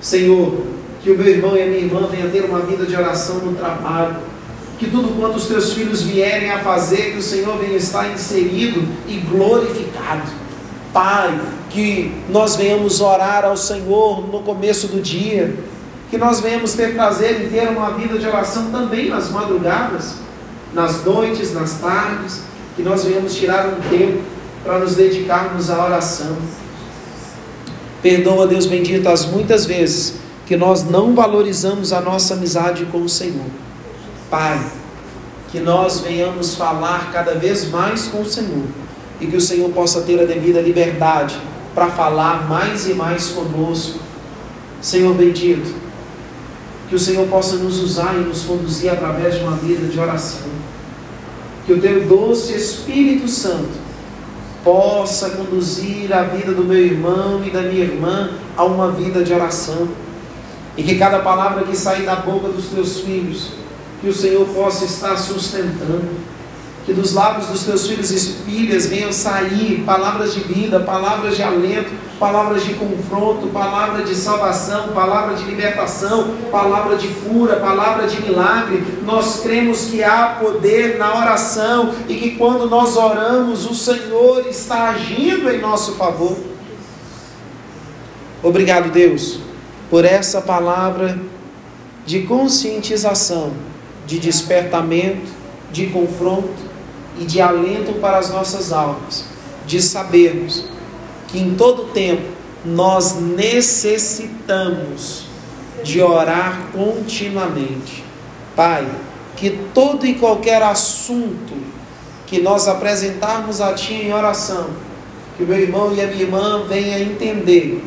[SPEAKER 1] Senhor, que o meu irmão e a minha irmã venham ter uma vida de oração no trabalho, que tudo quanto os teus filhos vierem a fazer, que o Senhor venha estar inserido e glorificado. Pai, que nós venhamos orar ao Senhor no começo do dia, que nós venhamos ter prazer em ter uma vida de oração também nas madrugadas, nas noites, nas tardes, que nós venhamos tirar um tempo para nos dedicarmos à oração. Perdoa, Deus bendito, as muitas vezes que nós não valorizamos a nossa amizade com o Senhor. Pai, que nós venhamos falar cada vez mais com o Senhor e que o Senhor possa ter a devida liberdade para falar mais e mais conosco. Senhor bendito, que o Senhor possa nos usar e nos conduzir através de uma vida de oração. Que o teu doce Espírito Santo possa conduzir a vida do meu irmão e da minha irmã a uma vida de oração. E que cada palavra que sair da boca dos teus filhos, que o Senhor possa estar sustentando que dos lábios dos teus filhos e filhas venham sair palavras de vida, palavras de alento, palavras de confronto, palavra de salvação, palavra de libertação, palavra de cura, palavra de milagre. Nós cremos que há poder na oração e que quando nós oramos, o Senhor está agindo em nosso favor. Obrigado, Deus, por essa palavra de conscientização, de despertamento, de confronto e de alento para as nossas almas, de sabermos que em todo tempo nós necessitamos de orar continuamente. Pai, que todo e qualquer assunto que nós apresentarmos a Ti em oração, que o meu irmão e a minha irmã venham entender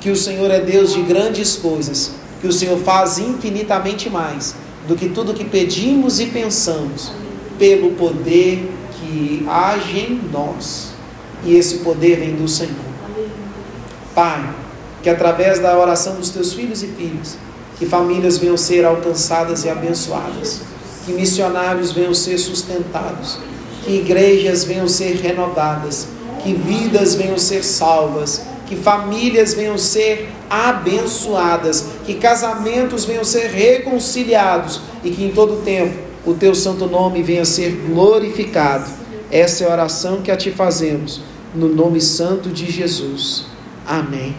[SPEAKER 1] que o Senhor é Deus de grandes coisas, que o Senhor faz infinitamente mais do que tudo que pedimos e pensamos pelo poder que age em nós. E esse poder vem do Senhor. Pai, que através da oração dos teus filhos e filhas, que famílias venham ser alcançadas e abençoadas, que missionários venham ser sustentados, que igrejas venham ser renovadas, que vidas venham ser salvas, que famílias venham ser abençoadas, que casamentos venham ser reconciliados e que em todo tempo o teu santo nome venha ser glorificado. Essa é a oração que a ti fazemos, no nome santo de Jesus. Amém.